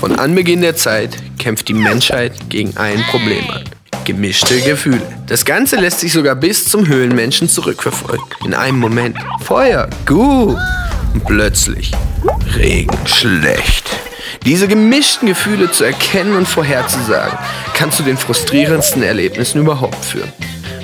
Von Anbeginn der Zeit kämpft die Menschheit gegen ein Problem an. Gemischte Gefühle. Das Ganze lässt sich sogar bis zum Höhlenmenschen zurückverfolgen. In einem Moment Feuer, gut. Und plötzlich Regen, schlecht. Diese gemischten Gefühle zu erkennen und vorherzusagen, kann zu den frustrierendsten Erlebnissen überhaupt führen.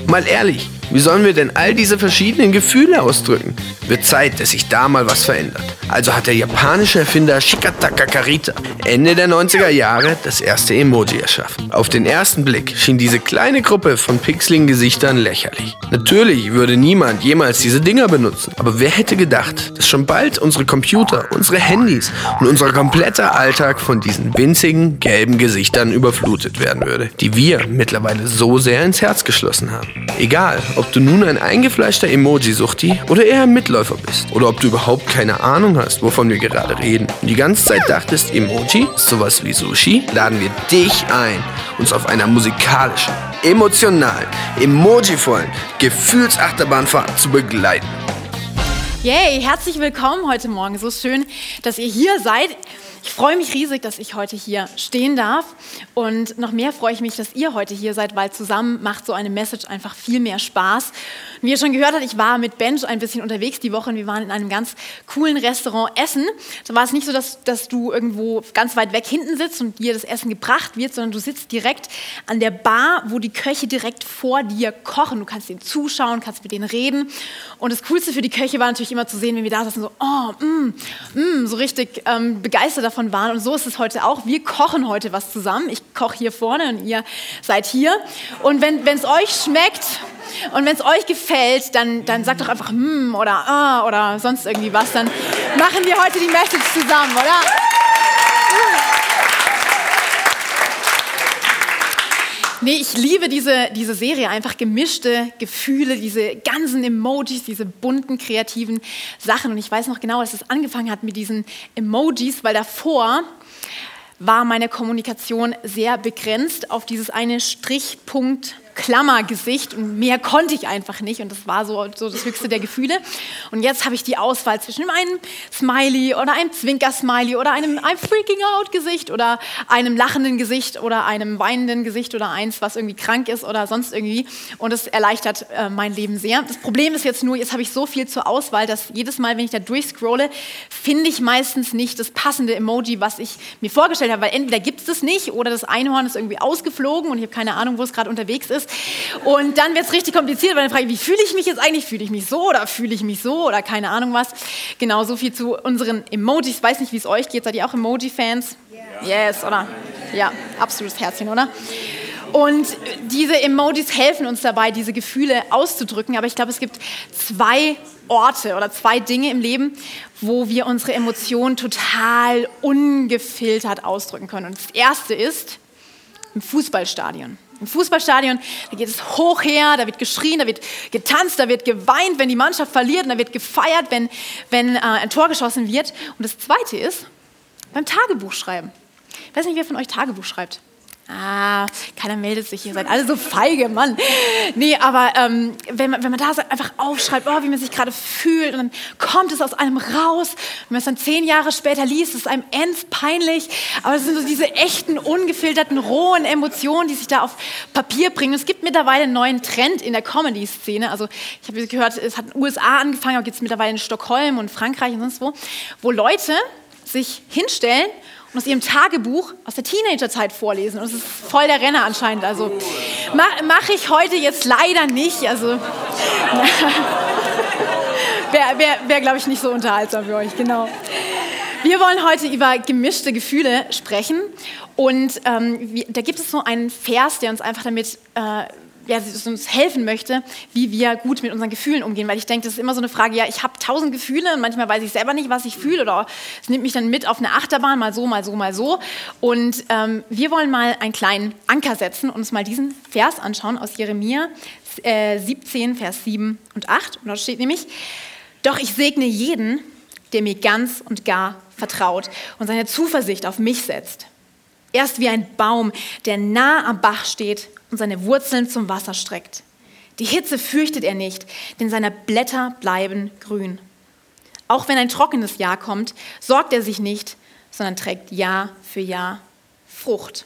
Mal ehrlich, wie sollen wir denn all diese verschiedenen Gefühle ausdrücken? Wird Zeit, dass sich da mal was verändert. Also hat der japanische Erfinder Shikataka Karita Ende der 90er Jahre das erste Emoji erschaffen. Auf den ersten Blick schien diese kleine Gruppe von pixeligen Gesichtern lächerlich. Natürlich würde niemand jemals diese Dinger benutzen. Aber wer hätte gedacht, dass schon bald unsere Computer, unsere Handys und unser kompletter Alltag von diesen winzigen gelben Gesichtern überflutet werden würde, die wir mittlerweile so sehr ins Herz geschlossen haben. Egal, ob du nun ein eingefleischter Emoji-Suchti oder eher ein Mitläufer bist. Oder ob du überhaupt keine Ahnung hast, wovon wir gerade reden. Und die ganze Zeit dachtest, Emoji sowas wie Sushi, laden wir dich ein, uns auf einer musikalischen, emotionalen, emojivollen Gefühlsachterbahnfahrt zu begleiten. Yay, herzlich willkommen heute Morgen. So schön, dass ihr hier seid. Ich freue mich riesig, dass ich heute hier stehen darf. Und noch mehr freue ich mich, dass ihr heute hier seid, weil zusammen macht so eine Message einfach viel mehr Spaß. Wie ihr schon gehört habt, ich war mit Bench ein bisschen unterwegs die Woche und wir waren in einem ganz coolen Restaurant essen. Da war es nicht so, dass, dass du irgendwo ganz weit weg hinten sitzt und dir das Essen gebracht wird, sondern du sitzt direkt an der Bar, wo die Köche direkt vor dir kochen. Du kannst denen zuschauen, kannst mit denen reden. Und das Coolste für die Köche war natürlich immer zu sehen, wenn wir da saßen, so, oh, mm, mm, so richtig ähm, begeistert davon davon waren. Und so ist es heute auch. Wir kochen heute was zusammen. Ich koche hier vorne und ihr seid hier. Und wenn es euch schmeckt und wenn es euch gefällt, dann, dann sagt doch einfach hm oder ah oder sonst irgendwie was. Dann machen wir heute die Message zusammen, oder? Nee, ich liebe diese, diese Serie, einfach gemischte Gefühle, diese ganzen Emojis, diese bunten, kreativen Sachen. Und ich weiß noch genau, als es angefangen hat mit diesen Emojis, weil davor war meine Kommunikation sehr begrenzt auf dieses eine Strichpunkt Klammergesicht und mehr konnte ich einfach nicht und das war so, so das höchste der Gefühle. Und jetzt habe ich die Auswahl zwischen einem Smiley oder einem Zwinker-Smiley oder einem, einem Freaking-Out-Gesicht oder einem lachenden Gesicht oder einem weinenden Gesicht oder eins, was irgendwie krank ist oder sonst irgendwie. Und das erleichtert äh, mein Leben sehr. Das Problem ist jetzt nur, jetzt habe ich so viel zur Auswahl, dass jedes Mal, wenn ich da durchscrolle, finde ich meistens nicht das passende Emoji, was ich mir vorgestellt habe, weil entweder gibt es das nicht oder das Einhorn ist irgendwie ausgeflogen und ich habe keine Ahnung, wo es gerade unterwegs ist. Und dann wird es richtig kompliziert, weil dann frage ich, wie fühle ich mich jetzt eigentlich? Fühle ich mich so oder fühle ich mich so oder keine Ahnung was? Genau, so viel zu unseren Emojis. Ich weiß nicht, wie es euch geht. Seid ihr auch Emoji-Fans? Yeah. Yes, oder? Ja, absolutes Herzchen, oder? Und diese Emojis helfen uns dabei, diese Gefühle auszudrücken. Aber ich glaube, es gibt zwei Orte oder zwei Dinge im Leben, wo wir unsere Emotionen total ungefiltert ausdrücken können. Und das erste ist im Fußballstadion. Im Fußballstadion, da geht es hoch her, da wird geschrien, da wird getanzt, da wird geweint, wenn die Mannschaft verliert und da wird gefeiert, wenn, wenn äh, ein Tor geschossen wird. Und das Zweite ist beim Tagebuchschreiben. Ich weiß nicht, wer von euch Tagebuch schreibt. Ah, keiner meldet sich, ihr seid alle so feige, Mann. Nee, aber ähm, wenn, man, wenn man da so einfach aufschreibt, oh, wie man sich gerade fühlt, und dann kommt es aus einem raus, wenn man es dann zehn Jahre später liest, ist es einem ends peinlich, aber es sind so diese echten, ungefilterten, rohen Emotionen, die sich da auf Papier bringen. Es gibt mittlerweile einen neuen Trend in der Comedy-Szene, also ich habe gehört, es hat in den USA angefangen, aber gibt es mittlerweile in Stockholm und Frankreich und sonst wo, wo Leute sich hinstellen und aus ihrem Tagebuch aus der Teenagerzeit vorlesen. Und es ist voll der Renner anscheinend. Also mache mach ich heute jetzt leider nicht. Also wäre, wär, wär glaube ich, nicht so unterhaltsam für euch, genau. Wir wollen heute über gemischte Gefühle sprechen. Und ähm, da gibt es so einen Vers, der uns einfach damit äh, ja, uns helfen möchte, wie wir gut mit unseren Gefühlen umgehen. Weil ich denke, das ist immer so eine Frage, ja, ich habe tausend Gefühle und manchmal weiß ich selber nicht, was ich fühle oder es nimmt mich dann mit auf eine Achterbahn, mal so, mal so, mal so. Und ähm, wir wollen mal einen kleinen Anker setzen und uns mal diesen Vers anschauen aus Jeremia äh, 17, Vers 7 und 8. Und dort steht nämlich, doch ich segne jeden, der mir ganz und gar vertraut und seine Zuversicht auf mich setzt. Er ist wie ein Baum, der nah am Bach steht und seine Wurzeln zum Wasser streckt. Die Hitze fürchtet er nicht, denn seine Blätter bleiben grün. Auch wenn ein trockenes Jahr kommt, sorgt er sich nicht, sondern trägt Jahr für Jahr Frucht.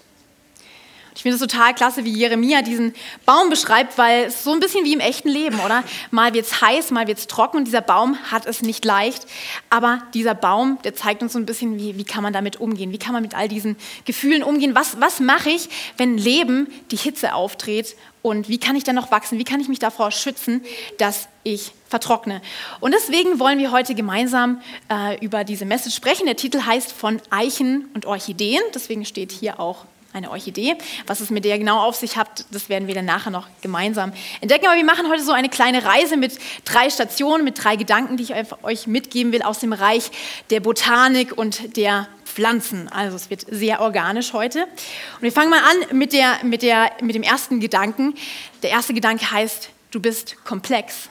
Ich finde es total klasse, wie Jeremia diesen Baum beschreibt, weil es so ein bisschen wie im echten Leben, oder? Mal wird es heiß, mal wird es trocken und dieser Baum hat es nicht leicht. Aber dieser Baum, der zeigt uns so ein bisschen, wie, wie kann man damit umgehen? Wie kann man mit all diesen Gefühlen umgehen? Was, was mache ich, wenn Leben die Hitze auftritt? Und wie kann ich dann noch wachsen? Wie kann ich mich davor schützen, dass ich vertrockne? Und deswegen wollen wir heute gemeinsam äh, über diese Message sprechen. Der Titel heißt von Eichen und Orchideen. Deswegen steht hier auch eine Orchidee. Was es mit der genau auf sich hat, das werden wir dann nachher noch gemeinsam entdecken. Aber wir machen heute so eine kleine Reise mit drei Stationen, mit drei Gedanken, die ich euch mitgeben will aus dem Reich der Botanik und der Pflanzen. Also es wird sehr organisch heute. Und wir fangen mal an mit, der, mit, der, mit dem ersten Gedanken. Der erste Gedanke heißt, du bist komplex,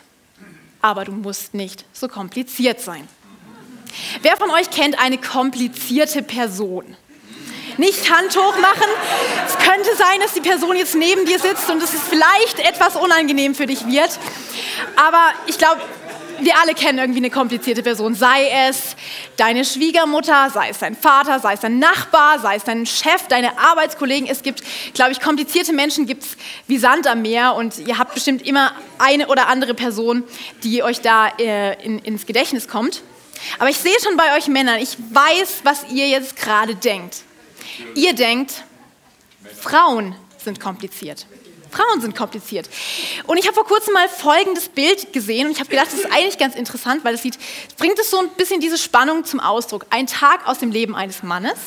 aber du musst nicht so kompliziert sein. Wer von euch kennt eine komplizierte Person? Nicht Hand hoch machen. Es könnte sein, dass die Person jetzt neben dir sitzt und es vielleicht etwas unangenehm für dich wird. Aber ich glaube, wir alle kennen irgendwie eine komplizierte Person. Sei es deine Schwiegermutter, sei es dein Vater, sei es dein Nachbar, sei es dein Chef, deine Arbeitskollegen. Es gibt, glaube ich, komplizierte Menschen gibt es wie Sand am Meer und ihr habt bestimmt immer eine oder andere Person, die euch da äh, in, ins Gedächtnis kommt. Aber ich sehe schon bei euch Männern, ich weiß, was ihr jetzt gerade denkt. Ihr denkt, Frauen sind kompliziert. Frauen sind kompliziert. Und ich habe vor kurzem mal folgendes Bild gesehen und ich habe gedacht, das ist eigentlich ganz interessant, weil es sieht, bringt es so ein bisschen diese Spannung zum Ausdruck. Ein Tag aus dem Leben eines Mannes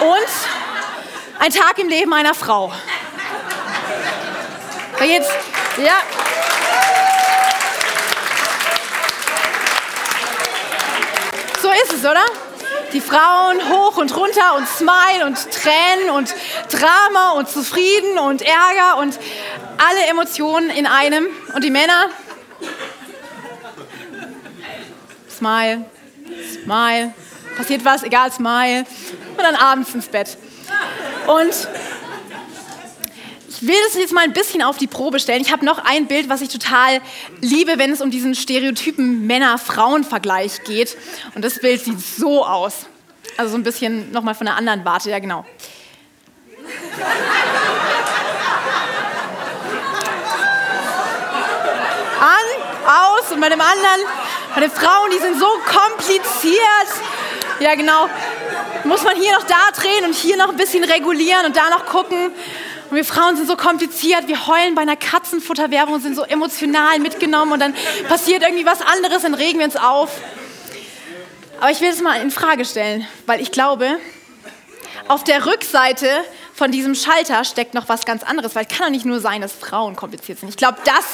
und ein Tag im Leben einer Frau. Da geht's, ja. So ist es, oder? Die Frauen hoch und runter und Smile und Tränen und Drama und Zufrieden und Ärger und alle Emotionen in einem. Und die Männer, Smile, Smile, passiert was, egal, Smile. Und dann abends ins Bett. Und ich will das jetzt mal ein bisschen auf die Probe stellen. Ich habe noch ein Bild, was ich total liebe, wenn es um diesen Stereotypen Männer-Frauen-Vergleich geht. Und das Bild sieht so aus. Also so ein bisschen nochmal von der anderen Warte, ja genau. An, aus und bei dem anderen, bei den Frauen, die sind so kompliziert. Ja genau. Muss man hier noch da drehen und hier noch ein bisschen regulieren und da noch gucken. Und wir Frauen sind so kompliziert, wir heulen bei einer Katzenfutterwerbung und sind so emotional mitgenommen und dann passiert irgendwie was anderes, dann regen wir uns auf. Aber ich will es mal in Frage stellen, weil ich glaube, auf der Rückseite von diesem Schalter steckt noch was ganz anderes, weil es kann doch nicht nur sein, dass Frauen kompliziert sind. Ich glaube, das,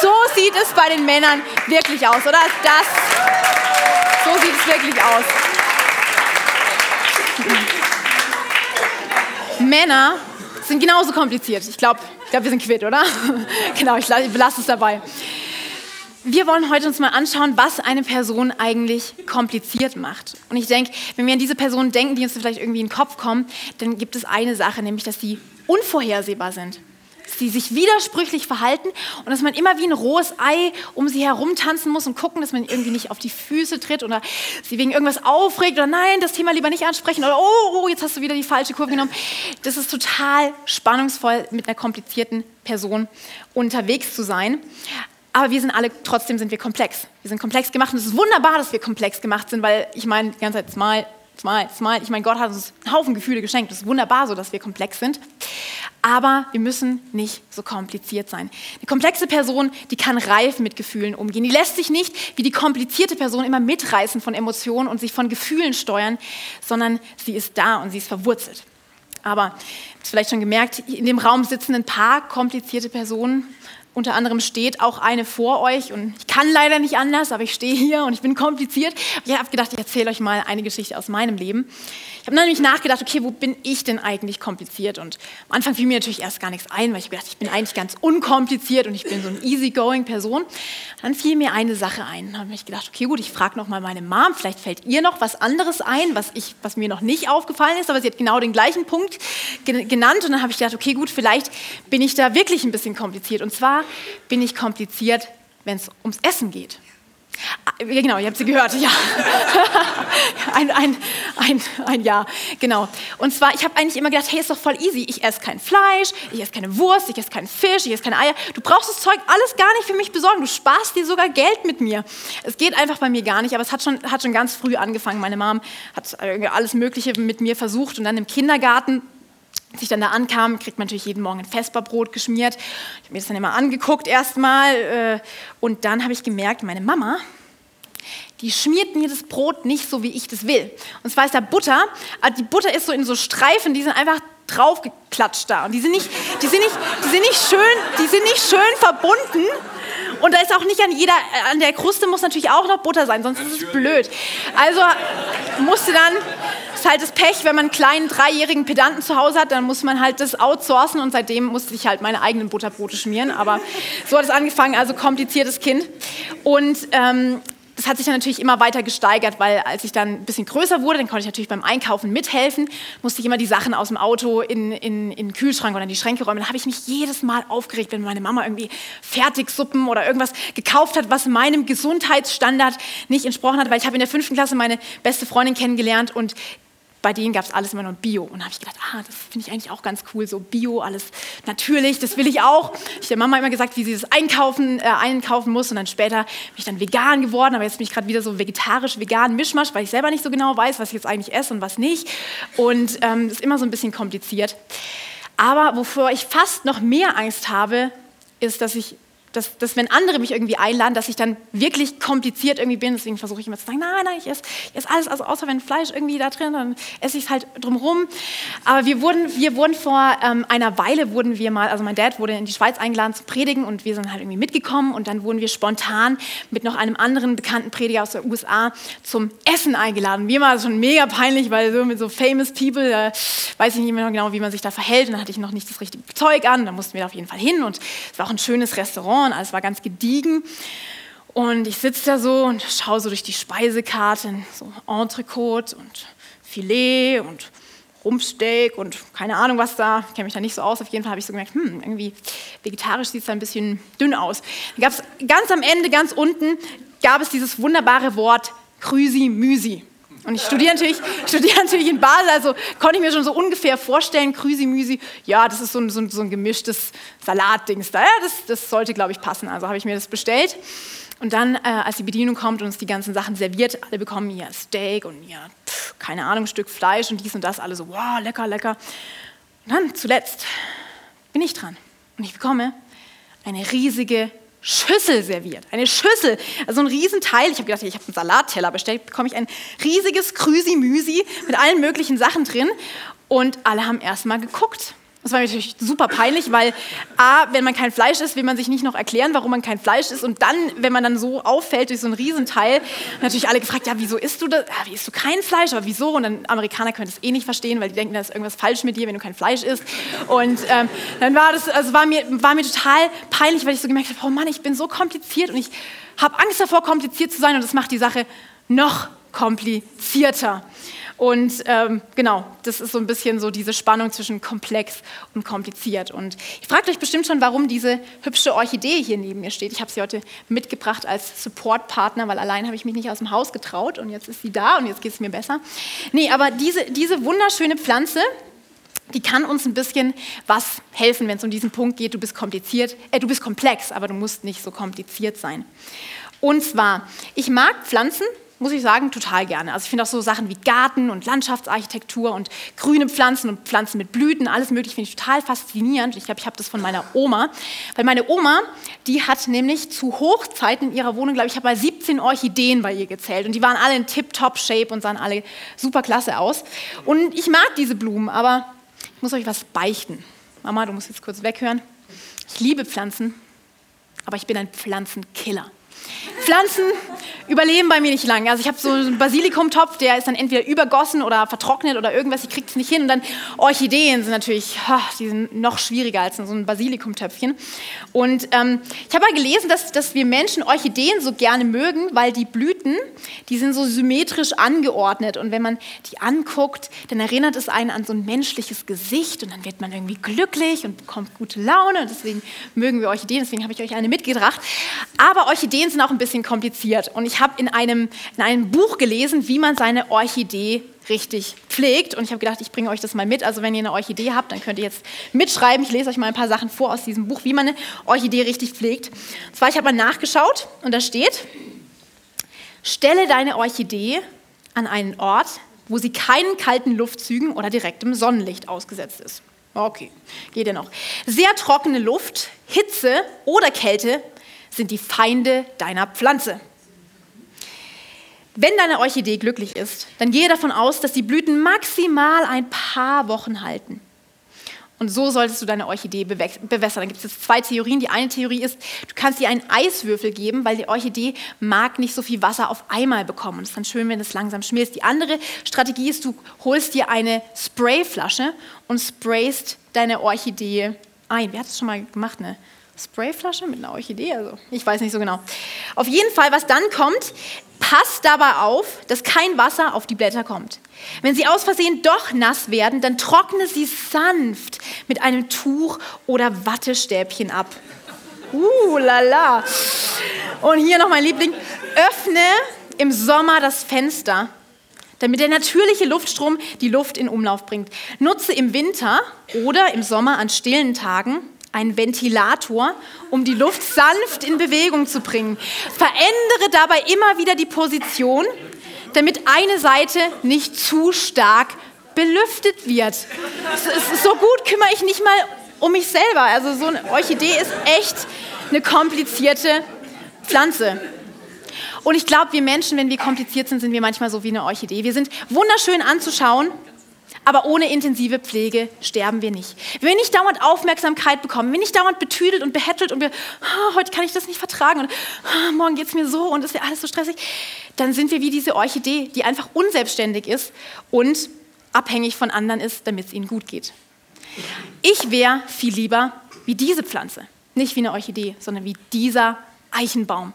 so sieht es bei den Männern wirklich aus, oder? Das, so sieht es wirklich aus. Männer sind genauso kompliziert. Ich glaube, ich glaub, wir sind quitt, oder? genau, ich belasse es dabei. Wir wollen heute uns mal anschauen, was eine Person eigentlich kompliziert macht. Und ich denke, wenn wir an diese Personen denken, die uns vielleicht irgendwie in den Kopf kommen, dann gibt es eine Sache, nämlich, dass sie unvorhersehbar sind. Sie sich widersprüchlich verhalten und dass man immer wie ein rohes Ei um sie herum tanzen muss und gucken, dass man irgendwie nicht auf die Füße tritt oder sie wegen irgendwas aufregt oder nein, das Thema lieber nicht ansprechen oder oh, oh, jetzt hast du wieder die falsche Kurve genommen. Das ist total spannungsvoll, mit einer komplizierten Person unterwegs zu sein. Aber wir sind alle, trotzdem sind wir komplex. Wir sind komplex gemacht und es ist wunderbar, dass wir komplex gemacht sind, weil ich meine, die ganze Zeit smile, smile, smile. Ich meine, Gott hat uns einen Haufen Gefühle geschenkt. Es ist wunderbar so, dass wir komplex sind. Aber wir müssen nicht so kompliziert sein. Eine komplexe Person, die kann reif mit Gefühlen umgehen. Die lässt sich nicht wie die komplizierte Person immer mitreißen von Emotionen und sich von Gefühlen steuern, sondern sie ist da und sie ist verwurzelt. Aber, ihr habt es vielleicht schon gemerkt, in dem Raum sitzen ein paar komplizierte Personen unter anderem steht auch eine vor euch und ich kann leider nicht anders, aber ich stehe hier und ich bin kompliziert. Ich habe gedacht, ich erzähle euch mal eine Geschichte aus meinem Leben. Ich habe nämlich nachgedacht, okay, wo bin ich denn eigentlich kompliziert? Und am Anfang fiel mir natürlich erst gar nichts ein, weil ich gedacht, ich bin eigentlich ganz unkompliziert und ich bin so eine easygoing Person. Dann fiel mir eine Sache ein. Dann habe ich gedacht, okay, gut, ich frage noch mal meine Mom, vielleicht fällt ihr noch was anderes ein, was, ich, was mir noch nicht aufgefallen ist, aber sie hat genau den gleichen Punkt genannt. Und dann habe ich gedacht, okay, gut, vielleicht bin ich da wirklich ein bisschen kompliziert. Und zwar bin ich kompliziert, wenn es ums Essen geht. Ah, genau, ihr habt sie gehört, ja. ein, ein, ein, ein Jahr, genau. Und zwar, ich habe eigentlich immer gedacht, hey, ist doch voll easy. Ich esse kein Fleisch, ich esse keine Wurst, ich esse keinen Fisch, ich esse keine Eier. Du brauchst das Zeug alles gar nicht für mich besorgen. Du sparst dir sogar Geld mit mir. Es geht einfach bei mir gar nicht, aber es hat schon, hat schon ganz früh angefangen. Meine Mom hat alles Mögliche mit mir versucht und dann im Kindergarten als ich dann da ankam, kriegt man natürlich jeden Morgen ein Vesperbrot geschmiert. Ich habe mir das dann immer angeguckt erstmal äh, und dann habe ich gemerkt, meine Mama, die schmiert mir das Brot nicht so, wie ich das will. Und zwar ist da Butter, aber die Butter ist so in so Streifen, die sind einfach draufgeklatscht da. Und die sind nicht, die sind nicht, die sind nicht schön, die sind nicht schön verbunden. Und da ist auch nicht an jeder, an der Kruste muss natürlich auch noch Butter sein, sonst ist es blöd. Also musste dann, ist halt das Pech, wenn man einen kleinen dreijährigen Pedanten zu Hause hat, dann muss man halt das outsourcen und seitdem musste ich halt meine eigenen Butterbrote schmieren. Aber so hat es angefangen, also kompliziertes Kind. Und ähm, das hat sich dann natürlich immer weiter gesteigert, weil als ich dann ein bisschen größer wurde, dann konnte ich natürlich beim Einkaufen mithelfen, musste ich immer die Sachen aus dem Auto in, in, in den Kühlschrank oder in die Schränke räumen. Da habe ich mich jedes Mal aufgeregt, wenn meine Mama irgendwie Fertigsuppen oder irgendwas gekauft hat, was meinem Gesundheitsstandard nicht entsprochen hat, weil ich habe in der fünften Klasse meine beste Freundin kennengelernt und bei denen gab es alles immer nur Bio. Und da habe ich gedacht, ah, das finde ich eigentlich auch ganz cool, so Bio, alles natürlich, das will ich auch. Ich habe der Mama immer gesagt, wie sie das einkaufen, äh, einkaufen muss. Und dann später bin ich dann vegan geworden, aber jetzt bin ich gerade wieder so vegetarisch, vegan, Mischmasch, weil ich selber nicht so genau weiß, was ich jetzt eigentlich esse und was nicht. Und ähm, das ist immer so ein bisschen kompliziert. Aber wovor ich fast noch mehr Angst habe, ist, dass ich dass, dass wenn andere mich irgendwie einladen, dass ich dann wirklich kompliziert irgendwie bin. Deswegen versuche ich immer zu sagen, nein, nein, ich esse, ich esse alles, also außer wenn Fleisch irgendwie da drin, dann esse ich es halt drumherum. Aber wir wurden, wir wurden vor ähm, einer Weile, wurden wir mal, also mein Dad wurde in die Schweiz eingeladen zu predigen und wir sind halt irgendwie mitgekommen und dann wurden wir spontan mit noch einem anderen bekannten Prediger aus den USA zum Essen eingeladen. Mir war das schon mega peinlich, weil so mit so famous people, da weiß ich nicht mehr genau, wie man sich da verhält und dann hatte ich noch nicht das richtige Zeug an, da mussten wir da auf jeden Fall hin und es war auch ein schönes Restaurant und alles war ganz gediegen. Und ich sitze da so und schaue so durch die Speisekarte, so Entrecote und Filet und Rumpsteak und keine Ahnung was da, ich kenne mich da nicht so aus. Auf jeden Fall habe ich so gemerkt, hm, irgendwie vegetarisch sieht es da ein bisschen dünn aus. Dann gab es ganz am Ende, ganz unten, gab es dieses wunderbare Wort Krüsi Müsi. Und ich studiere natürlich, studiere natürlich in Basel, also konnte ich mir schon so ungefähr vorstellen, Krüsi-Müsi, ja, das ist so ein, so ein, so ein gemischtes Salatdings da. Ja, das, das sollte, glaube ich, passen. Also habe ich mir das bestellt. Und dann, äh, als die Bedienung kommt und uns die ganzen Sachen serviert, alle bekommen hier Steak und ja, keine Ahnung, Stück Fleisch und dies und das, alle so, wow, lecker, lecker. Und dann zuletzt bin ich dran und ich bekomme eine riesige Schüssel serviert. Eine Schüssel, also ein Riesenteil. Ich habe gedacht, ich habe einen Salatteller bestellt, bekomme ich ein riesiges Krüsi-Müsi mit allen möglichen Sachen drin. Und alle haben erstmal geguckt. Das war natürlich super peinlich, weil A, wenn man kein Fleisch isst, will man sich nicht noch erklären, warum man kein Fleisch isst. Und dann, wenn man dann so auffällt durch so ein Riesenteil, natürlich alle gefragt, ja, wieso isst du das? Ja, wie isst du kein Fleisch? Aber wieso? Und dann Amerikaner können das eh nicht verstehen, weil die denken, da ist irgendwas falsch mit dir, wenn du kein Fleisch isst. Und ähm, dann war das, also war mir, war mir total peinlich, weil ich so gemerkt habe, oh Mann, ich bin so kompliziert und ich habe Angst davor, kompliziert zu sein und das macht die Sache noch komplizierter. Und ähm, genau, das ist so ein bisschen so diese Spannung zwischen komplex und kompliziert. Und ihr fragt euch bestimmt schon, warum diese hübsche Orchidee hier neben mir steht. Ich habe sie heute mitgebracht als Supportpartner, weil allein habe ich mich nicht aus dem Haus getraut und jetzt ist sie da und jetzt geht es mir besser. Nee, aber diese, diese wunderschöne Pflanze, die kann uns ein bisschen was helfen, wenn es um diesen Punkt geht, du bist kompliziert, äh, du bist komplex, aber du musst nicht so kompliziert sein. Und zwar, ich mag Pflanzen, muss ich sagen, total gerne. Also ich finde auch so Sachen wie Garten und Landschaftsarchitektur und grüne Pflanzen und Pflanzen mit Blüten, alles mögliche finde ich total faszinierend. Ich glaube, ich habe das von meiner Oma, weil meine Oma, die hat nämlich zu Hochzeiten in ihrer Wohnung, glaube ich, ich habe mal 17 Orchideen bei ihr gezählt und die waren alle in tip-top-Shape und sahen alle super klasse aus. Und ich mag diese Blumen, aber ich muss euch was beichten. Mama, du musst jetzt kurz weghören. Ich liebe Pflanzen, aber ich bin ein Pflanzenkiller. Pflanzen überleben bei mir nicht lange. Also ich habe so einen Basilikumtopf, der ist dann entweder übergossen oder vertrocknet oder irgendwas, ich kriege es nicht hin. Und dann Orchideen sind natürlich, die sind noch schwieriger als so ein Basilikumtöpfchen. Und ähm, ich habe mal gelesen, dass, dass wir Menschen Orchideen so gerne mögen, weil die Blüten, die sind so symmetrisch angeordnet. Und wenn man die anguckt, dann erinnert es einen an so ein menschliches Gesicht und dann wird man irgendwie glücklich und bekommt gute Laune. Und deswegen mögen wir Orchideen, deswegen habe ich euch eine mitgebracht. Aber Orchideen sind auch ein bisschen kompliziert. Und ich habe in einem, in einem Buch gelesen, wie man seine Orchidee richtig pflegt. Und ich habe gedacht, ich bringe euch das mal mit. Also wenn ihr eine Orchidee habt, dann könnt ihr jetzt mitschreiben. Ich lese euch mal ein paar Sachen vor aus diesem Buch, wie man eine Orchidee richtig pflegt. Und zwar, ich habe mal nachgeschaut und da steht, stelle deine Orchidee an einen Ort, wo sie keinen kalten Luftzügen oder direktem Sonnenlicht ausgesetzt ist. Okay, geht ja noch. Sehr trockene Luft, Hitze oder Kälte sind die Feinde deiner Pflanze. Wenn deine Orchidee glücklich ist, dann gehe davon aus, dass die Blüten maximal ein paar Wochen halten. Und so solltest du deine Orchidee bewässern. Da gibt es jetzt zwei Theorien. Die eine Theorie ist, du kannst ihr einen Eiswürfel geben, weil die Orchidee mag nicht so viel Wasser auf einmal bekommen. Und es ist dann schön, wenn es langsam schmilzt. Die andere Strategie ist, du holst dir eine Sprayflasche und sprayst deine Orchidee ein. Wer hat das schon mal gemacht? Ne? Sprayflasche mit einer Orchidee? Also, ich weiß nicht so genau. Auf jeden Fall, was dann kommt, passt dabei auf, dass kein Wasser auf die Blätter kommt. Wenn sie aus Versehen doch nass werden, dann trockne sie sanft mit einem Tuch oder Wattestäbchen ab. Uh, lala. Und hier noch mein Liebling. Öffne im Sommer das Fenster, damit der natürliche Luftstrom die Luft in Umlauf bringt. Nutze im Winter oder im Sommer an stillen Tagen einen Ventilator, um die Luft sanft in Bewegung zu bringen. Verändere dabei immer wieder die Position, damit eine Seite nicht zu stark belüftet wird. So gut kümmere ich nicht mal um mich selber. Also so eine Orchidee ist echt eine komplizierte Pflanze. Und ich glaube, wir Menschen, wenn wir kompliziert sind, sind wir manchmal so wie eine Orchidee. Wir sind wunderschön anzuschauen, aber ohne intensive Pflege sterben wir nicht. Wenn wir nicht dauernd Aufmerksamkeit bekommen, wenn wir nicht dauernd betüdelt und behättelt und wir, oh, heute kann ich das nicht vertragen und oh, morgen geht es mir so und es ist ja alles so stressig, dann sind wir wie diese Orchidee, die einfach unselbstständig ist und abhängig von anderen ist, damit es ihnen gut geht. Ich wäre viel lieber wie diese Pflanze, nicht wie eine Orchidee, sondern wie dieser Eichenbaum,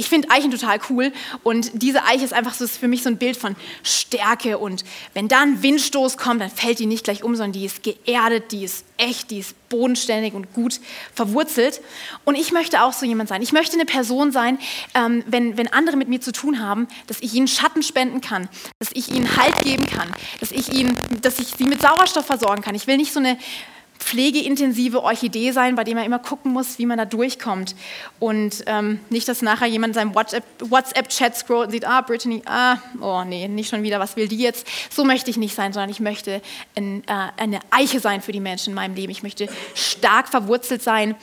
ich finde Eichen total cool und diese Eiche ist einfach so ist für mich so ein Bild von Stärke und wenn da ein Windstoß kommt, dann fällt die nicht gleich um, sondern die ist geerdet, die ist echt, die ist bodenständig und gut verwurzelt. Und ich möchte auch so jemand sein. Ich möchte eine Person sein, ähm, wenn, wenn andere mit mir zu tun haben, dass ich ihnen Schatten spenden kann, dass ich ihnen Halt geben kann, dass ich, ihnen, dass ich sie mit Sauerstoff versorgen kann. Ich will nicht so eine pflegeintensive Orchidee sein, bei dem man immer gucken muss, wie man da durchkommt. Und ähm, nicht, dass nachher jemand in seinem WhatsApp-Chat scrollt und sieht, ah, Brittany, ah, oh nee, nicht schon wieder, was will die jetzt? So möchte ich nicht sein, sondern ich möchte ein, äh, eine Eiche sein für die Menschen in meinem Leben. Ich möchte stark verwurzelt sein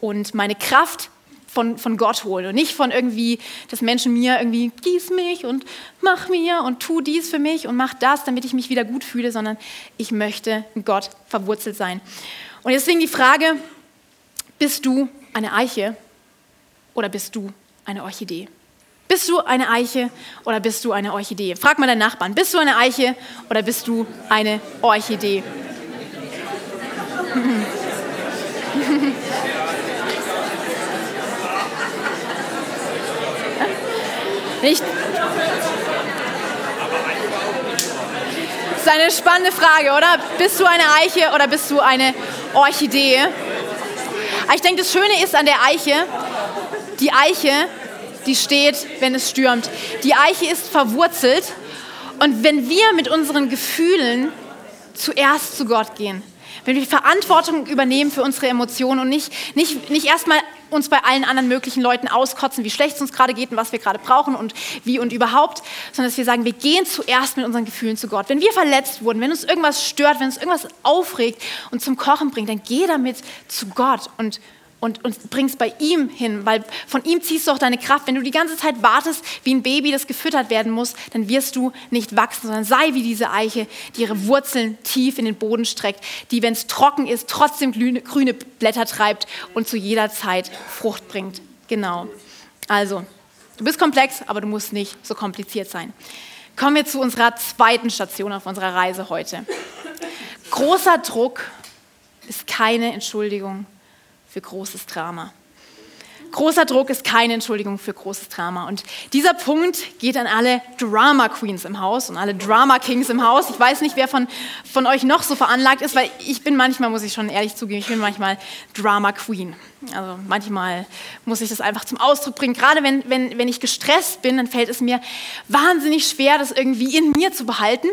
und meine Kraft von, von Gott holen und nicht von irgendwie, dass Menschen mir irgendwie gieß mich und mach mir und tu dies für mich und mach das, damit ich mich wieder gut fühle, sondern ich möchte in Gott verwurzelt sein. Und deswegen die Frage, bist du eine Eiche oder bist du eine Orchidee? Bist du eine Eiche oder bist du eine Orchidee? Frag mal deinen Nachbarn, bist du eine Eiche oder bist du eine Orchidee? Nicht? Das ist eine spannende Frage, oder? Bist du eine Eiche oder bist du eine Orchidee? Ich denke, das Schöne ist an der Eiche, die Eiche, die steht, wenn es stürmt. Die Eiche ist verwurzelt. Und wenn wir mit unseren Gefühlen zuerst zu Gott gehen, wenn wir Verantwortung übernehmen für unsere Emotionen und nicht, nicht, nicht erstmal uns bei allen anderen möglichen Leuten auskotzen, wie schlecht es uns gerade geht und was wir gerade brauchen und wie und überhaupt, sondern dass wir sagen, wir gehen zuerst mit unseren Gefühlen zu Gott. Wenn wir verletzt wurden, wenn uns irgendwas stört, wenn uns irgendwas aufregt und zum Kochen bringt, dann geh damit zu Gott und und, und bringst bei ihm hin, weil von ihm ziehst du auch deine Kraft. Wenn du die ganze Zeit wartest, wie ein Baby, das gefüttert werden muss, dann wirst du nicht wachsen, sondern sei wie diese Eiche, die ihre Wurzeln tief in den Boden streckt, die, wenn es trocken ist, trotzdem grüne Blätter treibt und zu jeder Zeit Frucht bringt. Genau. Also, Du bist komplex, aber du musst nicht so kompliziert sein. Kommen wir zu unserer zweiten Station auf unserer Reise heute. Großer Druck ist keine Entschuldigung für großes Drama. Großer Druck ist keine Entschuldigung für großes Drama. Und dieser Punkt geht an alle Drama Queens im Haus und alle Drama Kings im Haus. Ich weiß nicht, wer von, von euch noch so veranlagt ist, weil ich bin manchmal, muss ich schon ehrlich zugeben, ich bin manchmal Drama Queen. Also manchmal muss ich das einfach zum Ausdruck bringen. Gerade wenn, wenn, wenn ich gestresst bin, dann fällt es mir wahnsinnig schwer, das irgendwie in mir zu behalten.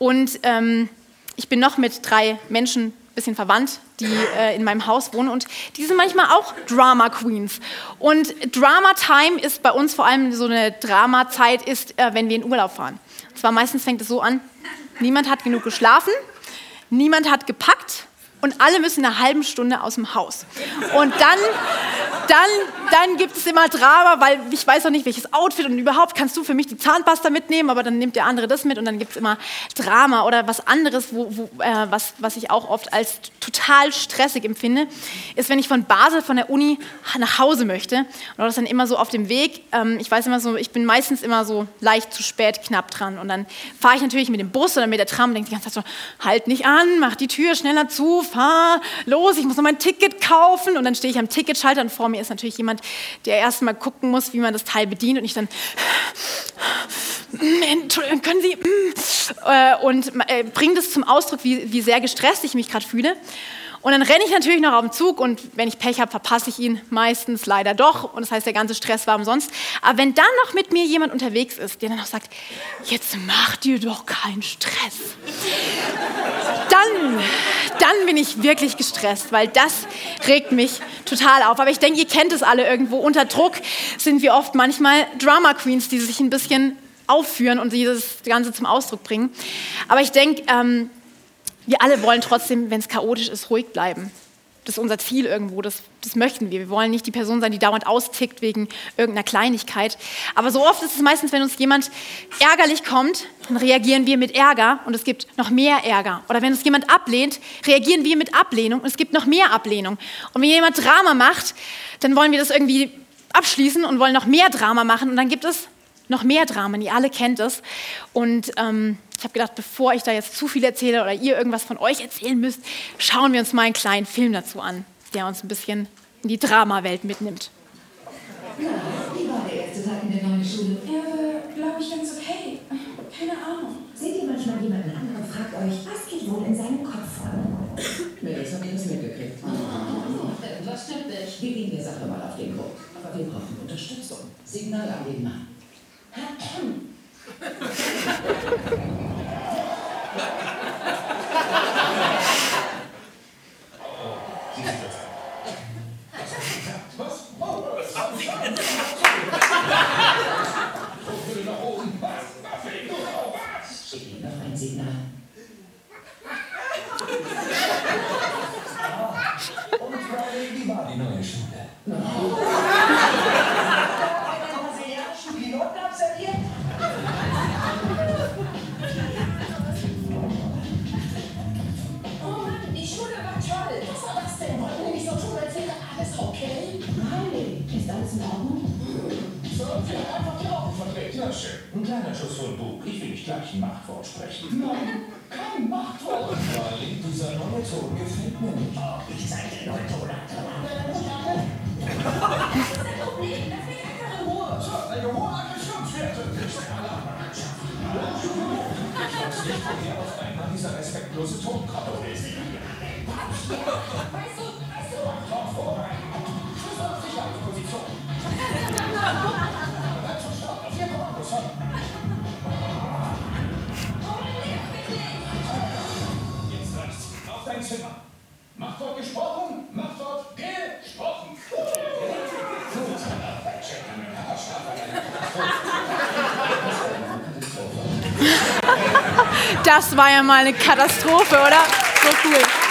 Und ähm, ich bin noch mit drei Menschen bisschen verwandt, die äh, in meinem Haus wohnen und die sind manchmal auch Drama Queens. Und Drama Time ist bei uns vor allem so eine Dramazeit ist, äh, wenn wir in Urlaub fahren. Und zwar meistens fängt es so an, niemand hat genug geschlafen, niemand hat gepackt und alle müssen eine halbe Stunde aus dem Haus. Und dann, dann, dann gibt es immer Drama, weil ich weiß noch nicht, welches Outfit und überhaupt kannst du für mich die Zahnpasta mitnehmen, aber dann nimmt der andere das mit und dann gibt es immer Drama oder was anderes, wo, wo, äh, was, was ich auch oft als total stressig empfinde, ist, wenn ich von Basel, von der Uni nach Hause möchte. Und das dann immer so auf dem Weg, ähm, ich weiß immer so, ich bin meistens immer so leicht zu spät knapp dran. Und dann fahre ich natürlich mit dem Bus oder mit der Tram und denke die ganze Zeit so, halt nicht an, mach die Tür schneller zu, fahr los, ich muss noch mein Ticket kaufen und dann stehe ich am Ticketschalter und vor mir ist natürlich jemand, der erstmal gucken muss, wie man das Teil bedient und ich dann Entschuldigung, können Sie äh, und äh, bringe das zum Ausdruck, wie, wie sehr gestresst ich mich gerade fühle. Und dann renne ich natürlich noch auf den Zug und wenn ich Pech habe, verpasse ich ihn meistens leider doch. Und das heißt, der ganze Stress war umsonst. Aber wenn dann noch mit mir jemand unterwegs ist, der dann noch sagt, jetzt mach dir doch keinen Stress, dann, dann bin ich wirklich gestresst, weil das regt mich total auf. Aber ich denke, ihr kennt es alle irgendwo. Unter Druck sind wir oft manchmal Drama Queens, die sich ein bisschen aufführen und dieses Ganze zum Ausdruck bringen. Aber ich denke, ähm, wir alle wollen trotzdem, wenn es chaotisch ist, ruhig bleiben. Das ist unser Ziel irgendwo, das, das, möchten wir. Wir wollen nicht die Person sein, die dauernd austickt wegen irgendeiner Kleinigkeit. Aber so oft ist es meistens, wenn uns jemand ärgerlich kommt, dann reagieren wir mit Ärger und es gibt noch mehr Ärger. Oder wenn uns jemand ablehnt, reagieren wir mit Ablehnung und es gibt noch mehr Ablehnung. Und wenn jemand Drama macht, dann wollen wir das irgendwie abschließen und wollen noch mehr Drama machen und dann gibt es noch mehr Dramen. Ihr alle kennt es. Und ähm, ich habe gedacht, bevor ich da jetzt zu viel erzähle oder ihr irgendwas von euch erzählen müsst, schauen wir uns mal einen kleinen Film dazu an, der uns ein bisschen in die Dramawelt mitnimmt. Der Tag in der neuen Schule? Ja, glaube ich ganz okay. Keine Ahnung. Seht ihr manchmal jemanden an und fragt euch, was geht wohl in seinem Kopf vor? Nee, jetzt habe ich das mitgekriegt. Was stimmt nicht? Wir gehen der Sache mal auf den Grund. Aber wir brauchen Unterstützung. Signal an den Mann. Kein Machtwort. Charlie, dieser neue Ton gefällt mir nicht. Oh, ich zeig dir Leute oder So, eine hohe Aggressionswerte. Das nicht, woher auf einmal dieser respektlose Ton kommt. Weißt du, weißt du, Machtwort vorbereiten. Schluss auf Sicherheitsposition. Das war ja mal eine Katastrophe, oder? So cool.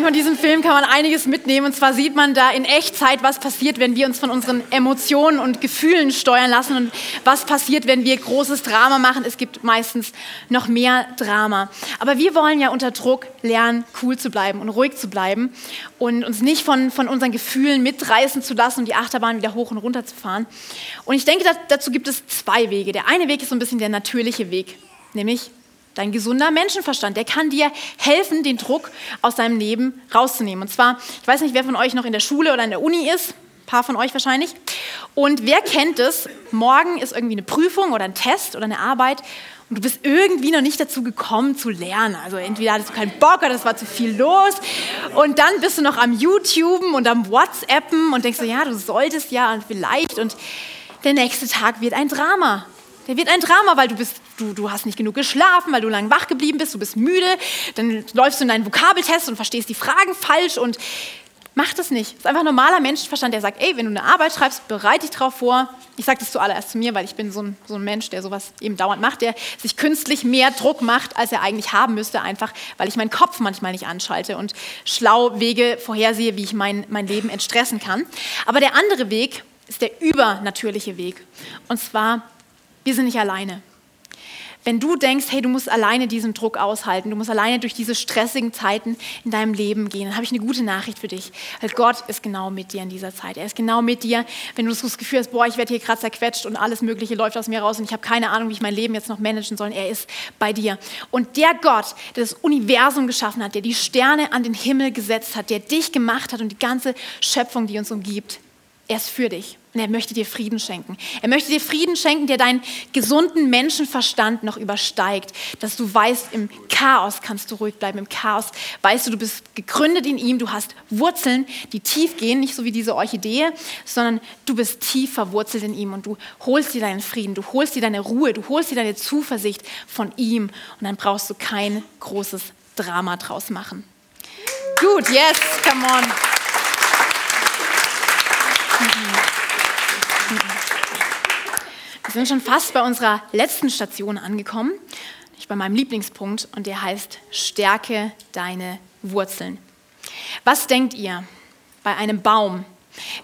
Denke, von diesem Film kann man einiges mitnehmen. Und zwar sieht man da in Echtzeit, was passiert, wenn wir uns von unseren Emotionen und Gefühlen steuern lassen und was passiert, wenn wir großes Drama machen. Es gibt meistens noch mehr Drama. Aber wir wollen ja unter Druck lernen, cool zu bleiben und ruhig zu bleiben und uns nicht von, von unseren Gefühlen mitreißen zu lassen und die Achterbahn wieder hoch und runter zu fahren. Und ich denke, dazu gibt es zwei Wege. Der eine Weg ist so ein bisschen der natürliche Weg, nämlich Dein gesunder Menschenverstand, der kann dir helfen, den Druck aus deinem Leben rauszunehmen. Und zwar, ich weiß nicht, wer von euch noch in der Schule oder in der Uni ist, ein paar von euch wahrscheinlich. Und wer kennt es? Morgen ist irgendwie eine Prüfung oder ein Test oder eine Arbeit und du bist irgendwie noch nicht dazu gekommen zu lernen. Also entweder hattest du keinen Bock oder es war zu viel los. Und dann bist du noch am YouTuben und am WhatsAppen und denkst so, ja, du solltest ja und vielleicht. Und der nächste Tag wird ein Drama. Der wird ein Drama, weil du bist, du, du hast nicht genug geschlafen, weil du lang wach geblieben bist, du bist müde, dann läufst du in deinen Vokabeltest und verstehst die Fragen falsch und mach das nicht. Das ist einfach ein normaler Menschenverstand, der sagt, ey, wenn du eine Arbeit schreibst, bereite dich darauf vor. Ich sage das zuallererst zu mir, weil ich bin so ein, so ein Mensch, der sowas eben dauernd macht, der sich künstlich mehr Druck macht, als er eigentlich haben müsste, einfach weil ich meinen Kopf manchmal nicht anschalte und schlau Wege vorhersehe, wie ich mein, mein Leben entstressen kann. Aber der andere Weg ist der übernatürliche Weg. Und zwar wir sind nicht alleine. Wenn du denkst, hey, du musst alleine diesen Druck aushalten, du musst alleine durch diese stressigen Zeiten in deinem Leben gehen, dann habe ich eine gute Nachricht für dich. Weil Gott ist genau mit dir in dieser Zeit. Er ist genau mit dir, wenn du das Gefühl hast, boah, ich werde hier gerade zerquetscht und alles Mögliche läuft aus mir raus und ich habe keine Ahnung, wie ich mein Leben jetzt noch managen soll. Er ist bei dir. Und der Gott, der das Universum geschaffen hat, der die Sterne an den Himmel gesetzt hat, der dich gemacht hat und die ganze Schöpfung, die uns umgibt, er ist für dich. Er möchte dir Frieden schenken. Er möchte dir Frieden schenken, der deinen gesunden Menschenverstand noch übersteigt. Dass du weißt, im Chaos kannst du ruhig bleiben. Im Chaos weißt du, du bist gegründet in ihm. Du hast Wurzeln, die tief gehen, nicht so wie diese Orchidee, sondern du bist tief verwurzelt in ihm. Und du holst dir deinen Frieden, du holst dir deine Ruhe, du holst dir deine Zuversicht von ihm. Und dann brauchst du kein großes Drama draus machen. Gut, yes, come on. Wir sind schon fast bei unserer letzten Station angekommen, nicht bei meinem Lieblingspunkt, und der heißt Stärke deine Wurzeln. Was denkt ihr bei einem Baum?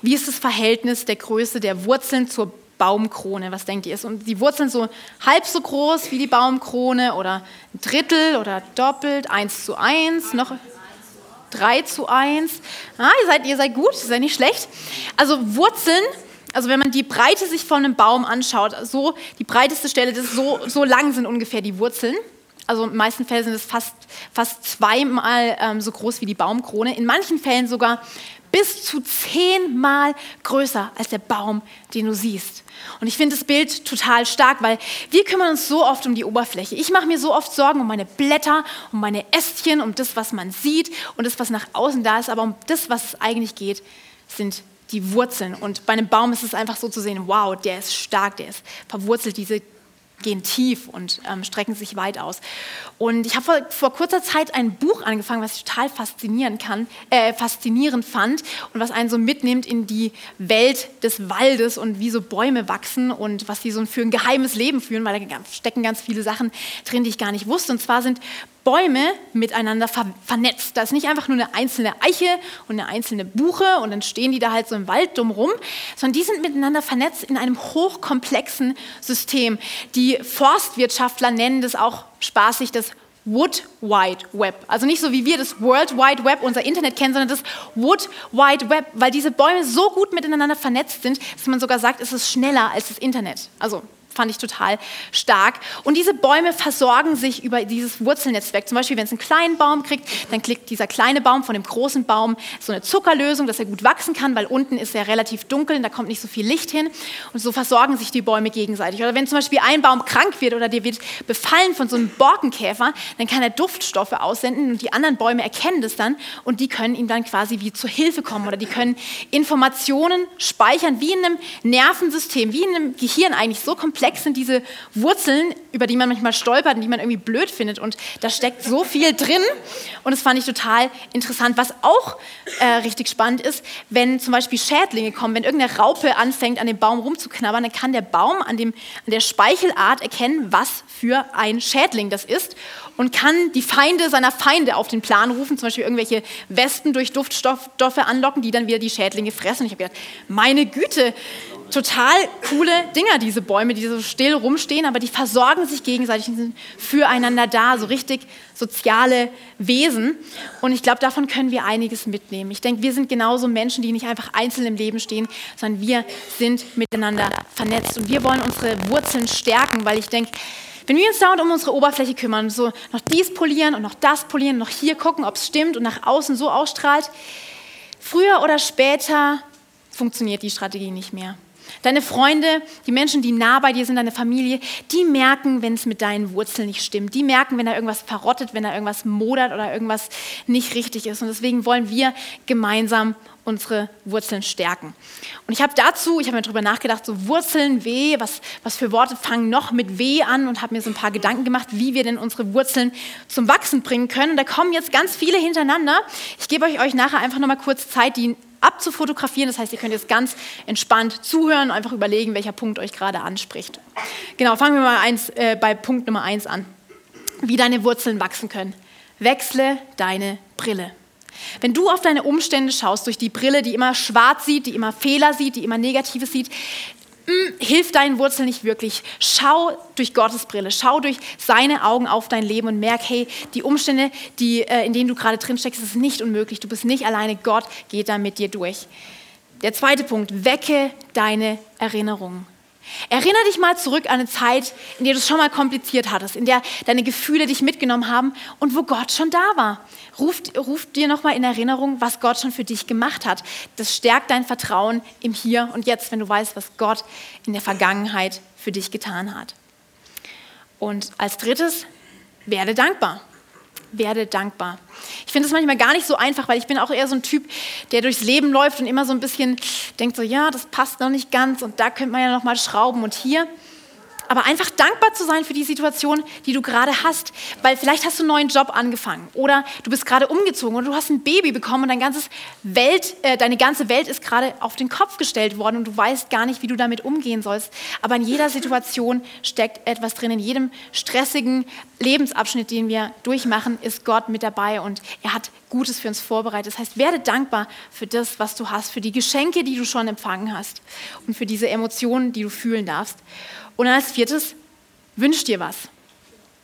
Wie ist das Verhältnis der Größe der Wurzeln zur Baumkrone? Was denkt ihr? Ist die Wurzeln so halb so groß wie die Baumkrone oder ein Drittel oder doppelt, eins zu eins, noch 3 zu 1. Ah, ihr, seid, ihr seid gut, ihr seid nicht schlecht. Also Wurzeln, also wenn man die Breite sich von einem Baum anschaut, so die breiteste Stelle, das so, so lang sind ungefähr die Wurzeln. Also in den meisten Fällen sind es fast, fast zweimal ähm, so groß wie die Baumkrone. In manchen Fällen sogar bis zu zehnmal größer als der Baum, den du siehst. Und ich finde das Bild total stark, weil wir kümmern uns so oft um die Oberfläche. Ich mache mir so oft Sorgen um meine Blätter, um meine Ästchen, um das, was man sieht und das, was nach außen da ist. Aber um das, was es eigentlich geht, sind die Wurzeln. Und bei einem Baum ist es einfach so zu sehen, wow, der ist stark, der ist verwurzelt, diese gehen tief und ähm, strecken sich weit aus. Und ich habe vor, vor, kurzer Zeit ein Buch angefangen, was ich total faszinieren kann, äh, faszinierend fand und was einen so mitnimmt in die Welt des Waldes und wie so Bäume wachsen und was sie so für ein geheimes Leben führen, weil da stecken ganz viele Sachen drin, die ich gar nicht wusste. Und zwar sind Bäume miteinander ver vernetzt. Da ist nicht einfach nur eine einzelne Eiche und eine einzelne Buche und dann stehen die da halt so im Wald dumm rum, sondern die sind miteinander vernetzt in einem hochkomplexen System. Die Forstwirtschaftler nennen das auch spaßig das Wood Wide Web. Also nicht so wie wir das World Wide Web, unser Internet kennen, sondern das Wood Wide Web, weil diese Bäume so gut miteinander vernetzt sind, dass man sogar sagt, es ist schneller als das Internet. Also fand ich total stark. Und diese Bäume versorgen sich über dieses Wurzelnetzwerk. Zum Beispiel, wenn es einen kleinen Baum kriegt, dann kriegt dieser kleine Baum von dem großen Baum so eine Zuckerlösung, dass er gut wachsen kann, weil unten ist er relativ dunkel und da kommt nicht so viel Licht hin. Und so versorgen sich die Bäume gegenseitig. Oder wenn zum Beispiel ein Baum krank wird oder der wird befallen von so einem Borkenkäfer, dann kann er Duftstoffe aussenden und die anderen Bäume erkennen das dann und die können ihm dann quasi wie zur Hilfe kommen oder die können Informationen speichern, wie in einem Nervensystem, wie in einem Gehirn eigentlich so komplex komplex sind diese Wurzeln, über die man manchmal stolpert und die man irgendwie blöd findet. Und da steckt so viel drin. Und das fand ich total interessant. Was auch äh, richtig spannend ist, wenn zum Beispiel Schädlinge kommen, wenn irgendeine Raupe anfängt, an dem Baum rumzuknabbern, dann kann der Baum an, dem, an der Speichelart erkennen, was für ein Schädling das ist. Und kann die Feinde seiner Feinde auf den Plan rufen, zum Beispiel irgendwelche Westen durch Duftstoffe anlocken, die dann wieder die Schädlinge fressen. Und ich habe gedacht, meine Güte, total coole Dinger, diese Bäume, die so still rumstehen, aber die versorgen sich gegenseitig und sind füreinander da, so richtig soziale Wesen. Und ich glaube, davon können wir einiges mitnehmen. Ich denke, wir sind genauso Menschen, die nicht einfach einzeln im Leben stehen, sondern wir sind miteinander vernetzt. Und wir wollen unsere Wurzeln stärken, weil ich denke, wenn wir uns dauernd um unsere Oberfläche kümmern, so noch dies polieren und noch das polieren, noch hier gucken, ob es stimmt und nach außen so ausstrahlt, früher oder später funktioniert die Strategie nicht mehr. Deine Freunde, die Menschen, die nah bei dir sind, deine Familie, die merken, wenn es mit deinen Wurzeln nicht stimmt. Die merken, wenn da irgendwas verrottet, wenn da irgendwas modert oder irgendwas nicht richtig ist. Und deswegen wollen wir gemeinsam unsere Wurzeln stärken. Und ich habe dazu, ich habe mir darüber nachgedacht, so Wurzeln, W, was, was für Worte fangen noch mit W an und habe mir so ein paar Gedanken gemacht, wie wir denn unsere Wurzeln zum Wachsen bringen können. Und da kommen jetzt ganz viele hintereinander. Ich gebe euch, euch nachher einfach nochmal kurz Zeit, die abzufotografieren. Das heißt, ihr könnt jetzt ganz entspannt zuhören und einfach überlegen, welcher Punkt euch gerade anspricht. Genau, fangen wir mal eins, äh, bei Punkt Nummer eins an. Wie deine Wurzeln wachsen können. Wechsle deine Brille. Wenn du auf deine Umstände schaust durch die Brille, die immer schwarz sieht, die immer Fehler sieht, die immer Negatives sieht, hm, hilft deinen Wurzeln nicht wirklich. Schau durch Gottes Brille, schau durch seine Augen auf dein Leben und merk, hey, die Umstände, die, äh, in denen du gerade drin steckst, ist nicht unmöglich. Du bist nicht alleine. Gott geht da mit dir durch. Der zweite Punkt, wecke deine Erinnerungen. Erinnere dich mal zurück an eine Zeit, in der du es schon mal kompliziert hattest, in der deine Gefühle dich mitgenommen haben und wo Gott schon da war. Ruf, ruf dir nochmal in Erinnerung, was Gott schon für dich gemacht hat. Das stärkt dein Vertrauen im Hier und Jetzt, wenn du weißt, was Gott in der Vergangenheit für dich getan hat. Und als drittes, werde dankbar werde dankbar. Ich finde es manchmal gar nicht so einfach, weil ich bin auch eher so ein Typ, der durchs Leben läuft und immer so ein bisschen denkt so, ja, das passt noch nicht ganz und da könnte man ja noch mal schrauben und hier aber einfach dankbar zu sein für die Situation, die du gerade hast. Weil vielleicht hast du einen neuen Job angefangen oder du bist gerade umgezogen oder du hast ein Baby bekommen und dein ganzes Welt, äh, deine ganze Welt ist gerade auf den Kopf gestellt worden und du weißt gar nicht, wie du damit umgehen sollst. Aber in jeder Situation steckt etwas drin. In jedem stressigen Lebensabschnitt, den wir durchmachen, ist Gott mit dabei und er hat Gutes für uns vorbereitet. Das heißt, werde dankbar für das, was du hast, für die Geschenke, die du schon empfangen hast und für diese Emotionen, die du fühlen darfst. Und als viertes, wünsch dir was.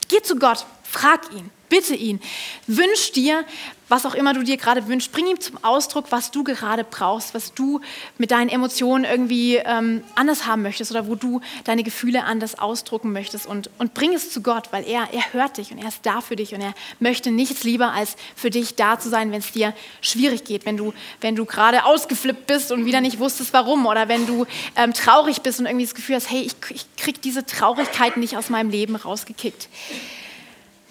Geh zu Gott, frag ihn, bitte ihn, wünsch dir, was auch immer du dir gerade wünschst, bring ihm zum Ausdruck, was du gerade brauchst, was du mit deinen Emotionen irgendwie ähm, anders haben möchtest oder wo du deine Gefühle anders ausdrucken möchtest und, und bring es zu Gott, weil er, er hört dich und er ist da für dich und er möchte nichts lieber, als für dich da zu sein, wenn es dir schwierig geht, wenn du, wenn du gerade ausgeflippt bist und wieder nicht wusstest, warum oder wenn du ähm, traurig bist und irgendwie das Gefühl hast, hey, ich, ich krieg diese Traurigkeit nicht aus meinem Leben rausgekickt.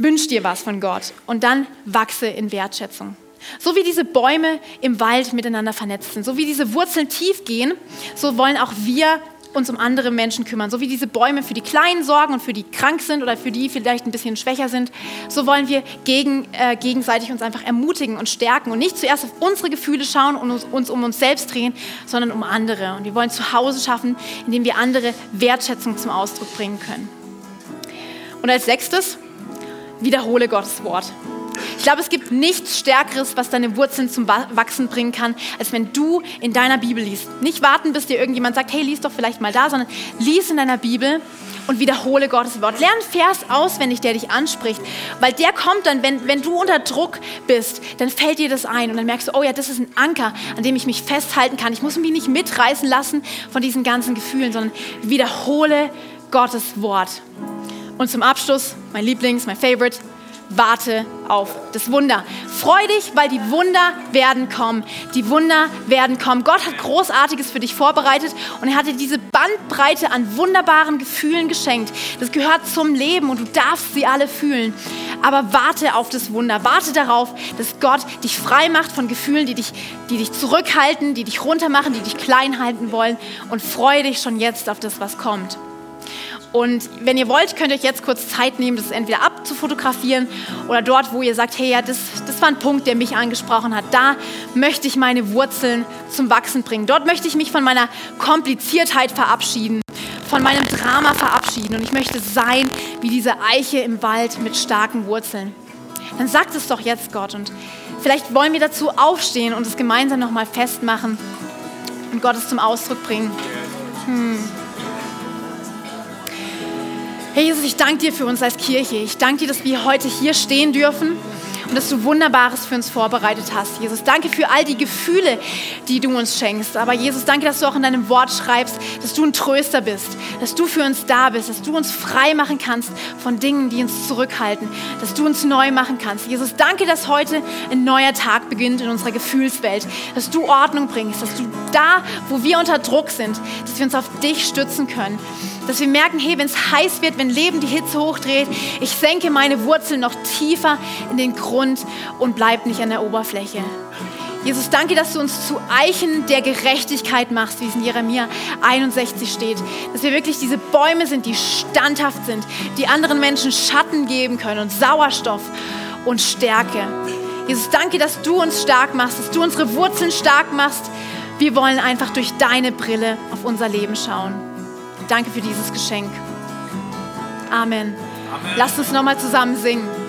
Wünsch dir was von Gott und dann wachse in Wertschätzung. So wie diese Bäume im Wald miteinander vernetzt sind, so wie diese Wurzeln tief gehen, so wollen auch wir uns um andere Menschen kümmern. So wie diese Bäume für die Kleinen sorgen und für die krank sind oder für die vielleicht ein bisschen schwächer sind, so wollen wir gegen, äh, gegenseitig uns einfach ermutigen und stärken und nicht zuerst auf unsere Gefühle schauen und uns, uns um uns selbst drehen, sondern um andere. Und wir wollen zu Hause schaffen, indem wir andere Wertschätzung zum Ausdruck bringen können. Und als sechstes, wiederhole Gottes Wort. Ich glaube, es gibt nichts Stärkeres, was deine Wurzeln zum Wachsen bringen kann, als wenn du in deiner Bibel liest. Nicht warten, bis dir irgendjemand sagt, hey, lies doch vielleicht mal da, sondern lies in deiner Bibel und wiederhole Gottes Wort. Lern Vers auswendig, der dich anspricht, weil der kommt dann, wenn, wenn du unter Druck bist, dann fällt dir das ein und dann merkst du, oh ja, das ist ein Anker, an dem ich mich festhalten kann. Ich muss mich nicht mitreißen lassen von diesen ganzen Gefühlen, sondern wiederhole Gottes Wort. Und zum Abschluss, mein Lieblings, mein Favorite, warte auf das Wunder. Freu dich, weil die Wunder werden kommen. Die Wunder werden kommen. Gott hat Großartiges für dich vorbereitet und er hat dir diese Bandbreite an wunderbaren Gefühlen geschenkt. Das gehört zum Leben und du darfst sie alle fühlen. Aber warte auf das Wunder. Warte darauf, dass Gott dich frei macht von Gefühlen, die dich, die dich zurückhalten, die dich runtermachen, die dich klein halten wollen und freue dich schon jetzt auf das, was kommt. Und wenn ihr wollt, könnt ihr euch jetzt kurz Zeit nehmen, das entweder abzufotografieren oder dort, wo ihr sagt, hey, ja, das, das war ein Punkt, der mich angesprochen hat. Da möchte ich meine Wurzeln zum Wachsen bringen. Dort möchte ich mich von meiner Kompliziertheit verabschieden, von meinem Drama verabschieden und ich möchte sein wie diese Eiche im Wald mit starken Wurzeln. Dann sagt es doch jetzt, Gott. Und vielleicht wollen wir dazu aufstehen und es gemeinsam nochmal festmachen und Gottes zum Ausdruck bringen. Hm. Herr Jesus, ich danke dir für uns als Kirche. Ich danke dir, dass wir heute hier stehen dürfen und dass du Wunderbares für uns vorbereitet hast. Jesus, danke für all die Gefühle, die du uns schenkst. Aber Jesus, danke, dass du auch in deinem Wort schreibst, dass du ein Tröster bist, dass du für uns da bist, dass du uns frei machen kannst von Dingen, die uns zurückhalten, dass du uns neu machen kannst. Jesus, danke, dass heute ein neuer Tag beginnt in unserer Gefühlswelt, dass du Ordnung bringst, dass du da, wo wir unter Druck sind, dass wir uns auf dich stützen können dass wir merken, hey, wenn es heiß wird, wenn Leben die Hitze hochdreht, ich senke meine Wurzeln noch tiefer in den Grund und bleib nicht an der Oberfläche. Jesus, danke, dass du uns zu Eichen der Gerechtigkeit machst, wie es in Jeremia 61 steht. Dass wir wirklich diese Bäume sind, die standhaft sind, die anderen Menschen Schatten geben können und Sauerstoff und Stärke. Jesus, danke, dass du uns stark machst, dass du unsere Wurzeln stark machst. Wir wollen einfach durch deine Brille auf unser Leben schauen. Danke für dieses Geschenk. Amen. Amen. Lasst uns nochmal zusammen singen.